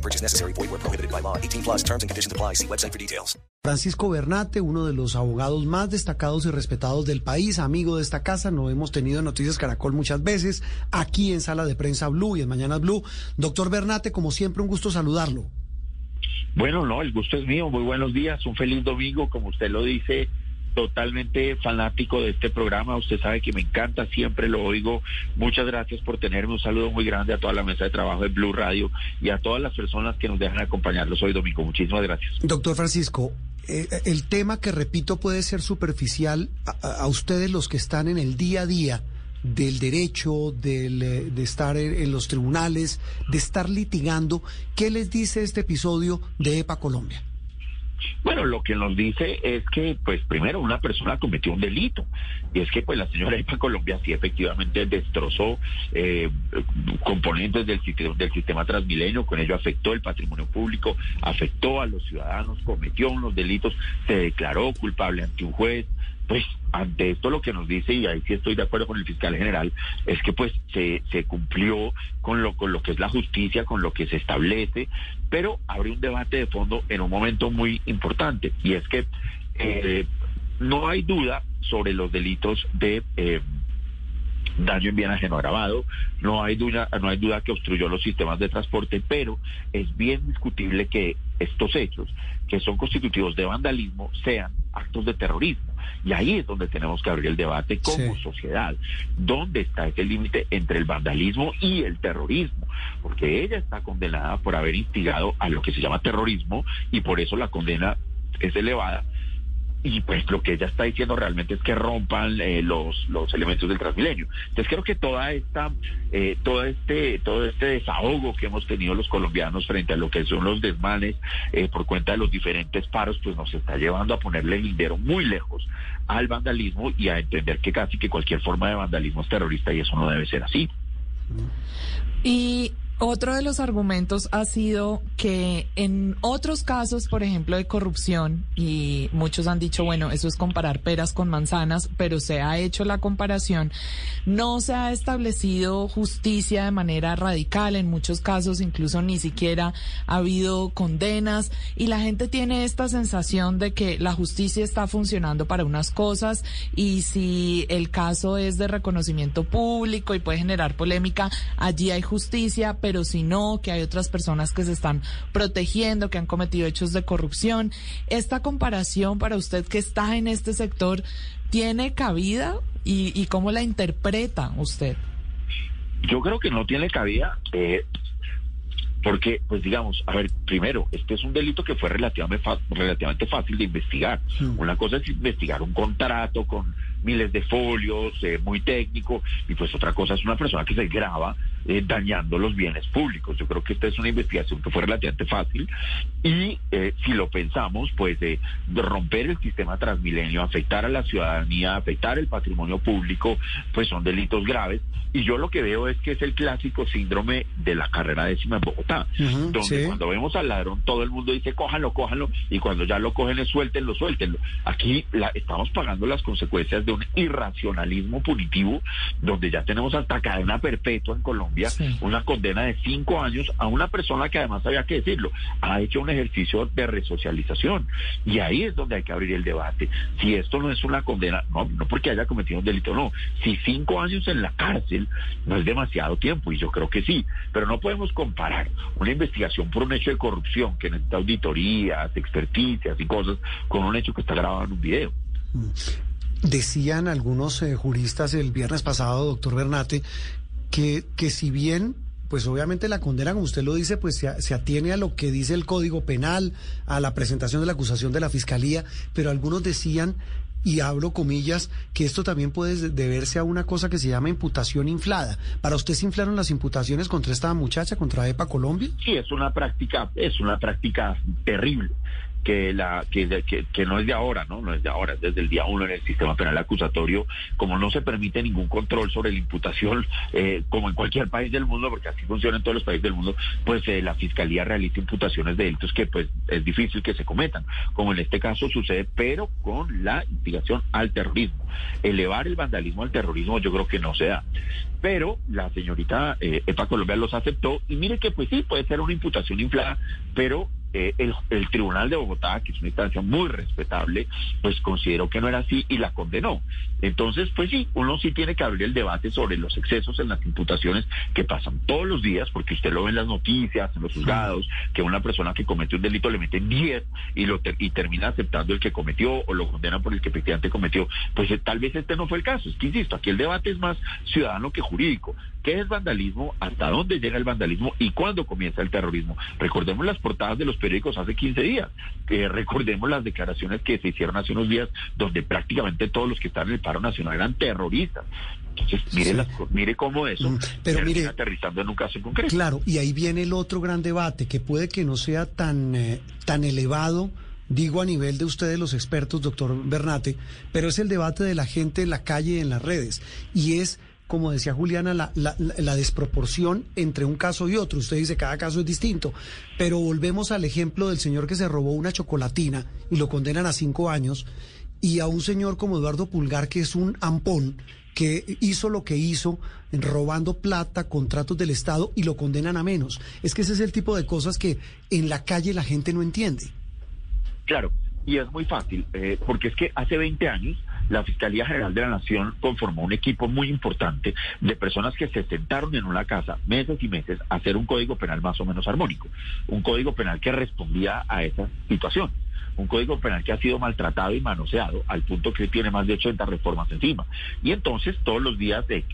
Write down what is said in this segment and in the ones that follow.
No purchase necessary. Void where prohibited by law. 18 plus terms and conditions apply. See website for details. Francisco Bernate, uno de los abogados más destacados y respetados del país, amigo de esta casa, lo hemos tenido en Noticias Caracol muchas veces, aquí en Sala de Prensa Blue y en Mañanas Blue. Doctor Bernate, como siempre, un gusto saludarlo. Bueno, no, el gusto es mío. Muy buenos días. Un feliz domingo, como usted lo dice. Totalmente fanático de este programa. Usted sabe que me encanta, siempre lo oigo. Muchas gracias por tenerme. Un saludo muy grande a toda la mesa de trabajo de Blue Radio y a todas las personas que nos dejan acompañarlos hoy domingo. Muchísimas gracias. Doctor Francisco, eh, el tema que repito puede ser superficial a, a, ustedes los que están en el día a día del derecho, del, eh, de estar en los tribunales, de estar litigando. ¿Qué les dice este episodio de EPA Colombia? Bueno, lo que nos dice es que, pues, primero, una persona cometió un delito. Y es que, pues, la señora EPA Colombia sí efectivamente destrozó eh, componentes del, del sistema transmilenio, con ello afectó el patrimonio público, afectó a los ciudadanos, cometió unos delitos, se declaró culpable ante un juez. Pues, ante esto lo que nos dice, y ahí sí estoy de acuerdo con el fiscal general, es que pues se, cumplió con lo, con lo que es la justicia, con lo que se establece, pero abre un debate de fondo en un momento muy importante, y es que eh, no hay duda sobre los delitos de... Eh, daño en bien ajeno agravado, no hay duda, no hay duda que obstruyó los sistemas de transporte, pero es bien discutible que estos hechos, que son constitutivos de vandalismo, sean actos de terrorismo. Y ahí es donde tenemos que abrir el debate como sí. sociedad. ¿Dónde está ese límite entre el vandalismo y el terrorismo? Porque ella está condenada por haber instigado a lo que se llama terrorismo y por eso la condena es elevada y pues lo que ella está diciendo realmente es que rompan eh, los los elementos del Transmilenio. Entonces creo que toda esta eh, todo este todo este desahogo que hemos tenido los colombianos frente a lo que son los desmanes eh, por cuenta de los diferentes paros pues nos está llevando a ponerle el lindero muy lejos al vandalismo y a entender que casi que cualquier forma de vandalismo es terrorista y eso no debe ser así. Y otro de los argumentos ha sido que en otros casos, por ejemplo, de corrupción, y muchos han dicho, bueno, eso es comparar peras con manzanas, pero se ha hecho la comparación, no se ha establecido justicia de manera radical, en muchos casos incluso ni siquiera ha habido condenas, y la gente tiene esta sensación de que la justicia está funcionando para unas cosas, y si el caso es de reconocimiento público y puede generar polémica, allí hay justicia, pero si no, que hay otras personas que se están protegiendo, que han cometido hechos de corrupción. ¿Esta comparación para usted que está en este sector tiene cabida y, y cómo la interpreta usted? Yo creo que no tiene cabida. Eh, porque, pues digamos, a ver, primero, este es un delito que fue relativamente, relativamente fácil de investigar. Sí. Una cosa es investigar un contrato con miles de folios, eh, muy técnico, y pues otra cosa es una persona que se graba eh, dañando los bienes públicos. Yo creo que esta es una investigación que fue relativamente fácil y eh, si lo pensamos, pues de, romper el sistema transmilenio, afectar a la ciudadanía, afectar el patrimonio público, pues son delitos graves. Y yo lo que veo es que es el clásico síndrome de la carrera décima en Bogotá, uh -huh, donde sí. cuando vemos al ladrón todo el mundo dice cójanlo, cójanlo, y cuando ya lo cogen es suéltenlo, suéltenlo. Aquí la, estamos pagando las consecuencias de un irracionalismo punitivo, donde ya tenemos hasta cadena perpetua en Colombia, sí. una condena de cinco años a una persona que además había que decirlo, ha hecho un ejercicio de resocialización. Y ahí es donde hay que abrir el debate. Si esto no es una condena, no, no porque haya cometido un delito, no. Si cinco años en la cárcel no es demasiado tiempo, y yo creo que sí, pero no podemos comparar una investigación por un hecho de corrupción que necesita auditorías, experticias y cosas con un hecho que está grabado en un video. Decían algunos eh, juristas el viernes pasado, doctor Bernate, que, que si bien pues obviamente la condena, como usted lo dice, pues se, se, atiene a lo que dice el Código Penal, a la presentación de la acusación de la Fiscalía, pero algunos decían, y abro comillas, que esto también puede deberse a una cosa que se llama imputación inflada. ¿Para usted se inflaron las imputaciones contra esta muchacha, contra EPA Colombia? Sí, es una práctica, es una práctica terrible. Que la que, que, no es de ahora, ¿no? No es de ahora, es desde el día uno en el sistema penal acusatorio, como no se permite ningún control sobre la imputación, eh, como en cualquier país del mundo, porque así funciona en todos los países del mundo, pues eh, la fiscalía realiza imputaciones de delitos que pues es difícil que se cometan, como en este caso sucede, pero con la investigación al terrorismo. Elevar el vandalismo al terrorismo yo creo que no se da. Pero la señorita eh, EPA Colombia los aceptó y mire que pues sí, puede ser una imputación inflada, pero eh, el, Tribunal de Bogotá, que es una instancia muy respetable, pues consideró que no era así y la condenó. Entonces, pues sí, uno sí tiene que abrir el debate sobre los excesos en las imputaciones que pasan todos los días, porque usted lo ve en las noticias, en los juzgados, que una persona que cometió un delito le meten 10 y, lo y termina aceptando el que cometió o lo condenan por el que efectivamente cometió. Pues eh, tal vez este no fue el caso. Es que, insisto, aquí el debate es más ciudadano que jurídico. ¿Qué es vandalismo? ¿Hasta dónde llega el vandalismo? ¿Y cuándo comienza el terrorismo? Recordemos las portadas de los periódicos hace 15 días. Eh, recordemos las declaraciones que se hicieron hace unos días, donde prácticamente todos los que están en el paro nacional eran terroristas. Entonces, mire, las, mire cómo eso Mm, pero mire, aterrizando en un caso en concreto. Claro, y ahí viene el otro gran debate, que puede que no sea tan, eh, tan elevado digo a nivel de ustedes los expertos, doctor Bernate, pero es el debate de la gente en la calle, en las redes, y es como decía Juliana, la, la, la, desproporción entre un caso y otro. Usted dice, cada caso es distinto, pero volvemos al ejemplo del señor que se robó una chocolatina y lo condenan a cinco años, y a un señor como Eduardo Pulgar, que es un ampón, que hizo lo que hizo, robando plata, contratos del Estado, y lo condenan a menos. Es que ese es el tipo de cosas que en la calle la gente no entiende. Claro, y es muy fácil, eh, porque es que hace 20 años la Fiscalía General de la Nación conformó un equipo muy importante de personas que se sentaron en una casa meses y meses a hacer un código penal más o menos armónico, un código penal que respondía a esa situación un código penal que ha sido maltratado y manoseado al punto que tiene más de 80 reformas encima. Y entonces todos los días, de,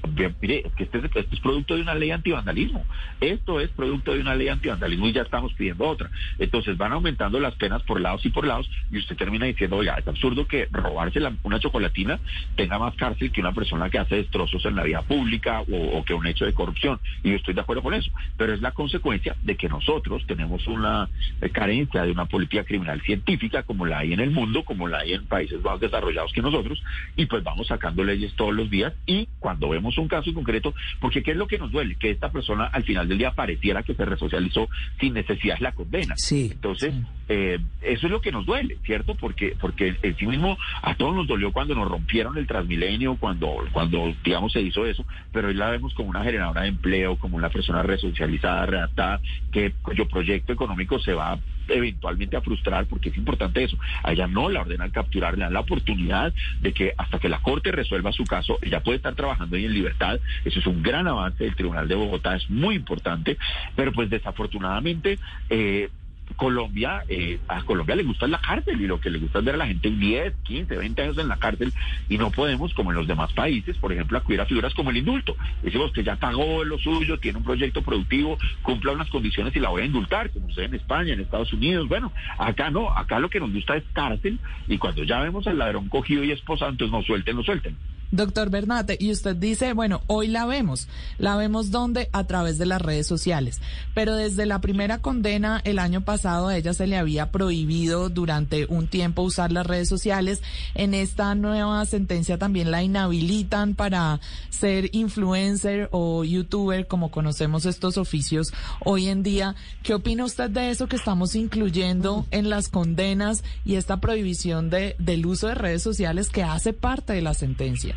mire, que este, este, es producto de una ley antivandalismo. Esto es producto de una ley antivandalismo y ya estamos pidiendo otra. Entonces van aumentando las penas por lados y por lados y usted termina diciendo, oiga, es absurdo que robarse la, una chocolatina tenga más cárcel que una persona que hace destrozos en la vía pública o, o que un hecho de corrupción. Y yo estoy de acuerdo con eso. Pero es la consecuencia de que nosotros tenemos una carencia de una política criminal científica como la hay en el mundo, como la hay en países más desarrollados que nosotros, y pues vamos sacando leyes todos los días y cuando vemos un caso en concreto, porque ¿qué es lo que nos duele? Que esta persona al final del día pareciera que se resocializó sin necesidad de la condena. Sí. Entonces, eh, eso es lo que nos duele, ¿cierto? Porque, porque en sí mismo a todos nos dolió cuando nos rompieron el Transmilenio, cuando, cuando digamos se hizo eso, pero hoy la vemos como una generadora de empleo, como una persona resocializada, redactada, que cuyo proyecto económico se va eventualmente a frustrar porque es importante eso. A ella no la ordenan capturar, le dan la oportunidad de que hasta que la Corte resuelva su caso, ella puede estar trabajando ahí en libertad. Eso es un gran avance del Tribunal de Bogotá, es muy importante, pero pues desafortunadamente... Eh, Colombia, eh, a Colombia le gusta la cárcel y lo que le gusta es ver a la gente 10, 15, 20 años en la cárcel y no podemos, como en los demás países, por ejemplo, acudir a figuras como el indulto. Decimos que ya pagó lo suyo, tiene un proyecto productivo, cumpla unas condiciones y la voy a indultar, como usted en España, en Estados Unidos. Bueno, acá no, acá lo que nos gusta es cárcel y cuando ya vemos al ladrón cogido y esposado, entonces nos suelten, nos suelten. Doctor Bernate, y usted dice, bueno, hoy la vemos. ¿La vemos dónde? A través de las redes sociales. Pero desde la primera condena el año pasado a ella se le había prohibido durante un tiempo usar las redes sociales. En esta nueva sentencia también la inhabilitan para ser influencer o youtuber, como conocemos estos oficios hoy en día. ¿Qué opina usted de eso que estamos incluyendo en las condenas y esta prohibición de, del uso de redes sociales que hace parte de la sentencia?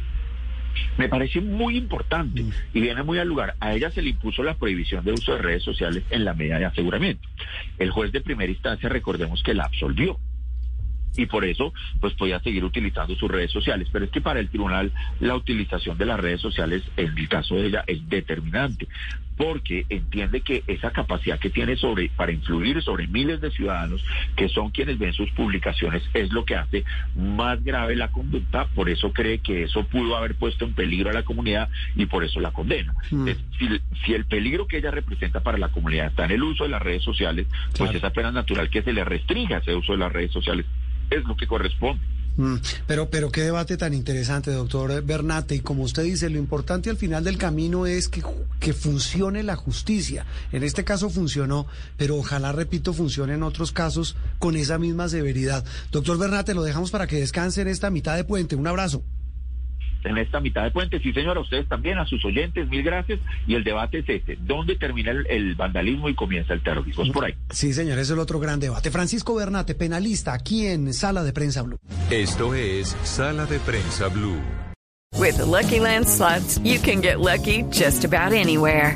Me parece muy importante y viene muy al lugar. A ella se le impuso la prohibición de uso de redes sociales en la medida de aseguramiento. El juez de primera instancia, recordemos que la absolvió y por eso pues podía seguir utilizando sus redes sociales. Pero es que para el tribunal la utilización de las redes sociales en el caso de ella es determinante porque entiende que esa capacidad que tiene sobre para influir sobre miles de ciudadanos que son quienes ven sus publicaciones es lo que hace más grave la conducta, por eso cree que eso pudo haber puesto en peligro a la comunidad y por eso la condena. Mm. Si, si, el peligro que ella representa para la comunidad está en el uso de las redes sociales, pues claro. es apenas natural que se le restrinja ese uso de las redes sociales es lo que corresponde. Mm, pero, pero qué debate tan interesante, doctor Bernate. Y como usted dice, lo importante al final del camino es que, que funcione la justicia. En este caso funcionó, pero ojalá, repito, funcione en otros casos con esa misma severidad. Doctor Bernate, lo dejamos para que descanse en esta mitad de puente. Un abrazo en esta mitad de puente. Sí, señora, a ustedes también, a sus oyentes, mil gracias. Y el debate es este, ¿dónde termina el, vandalismo y comienza el terrorismo? Es por ahí. Sí, señor, ese es el otro gran debate. Francisco Bernate, penalista, aquí en Sala de Prensa Blue. Esto es Sala de Prensa Blue. With Lucky Land slots, you can get lucky just about anywhere.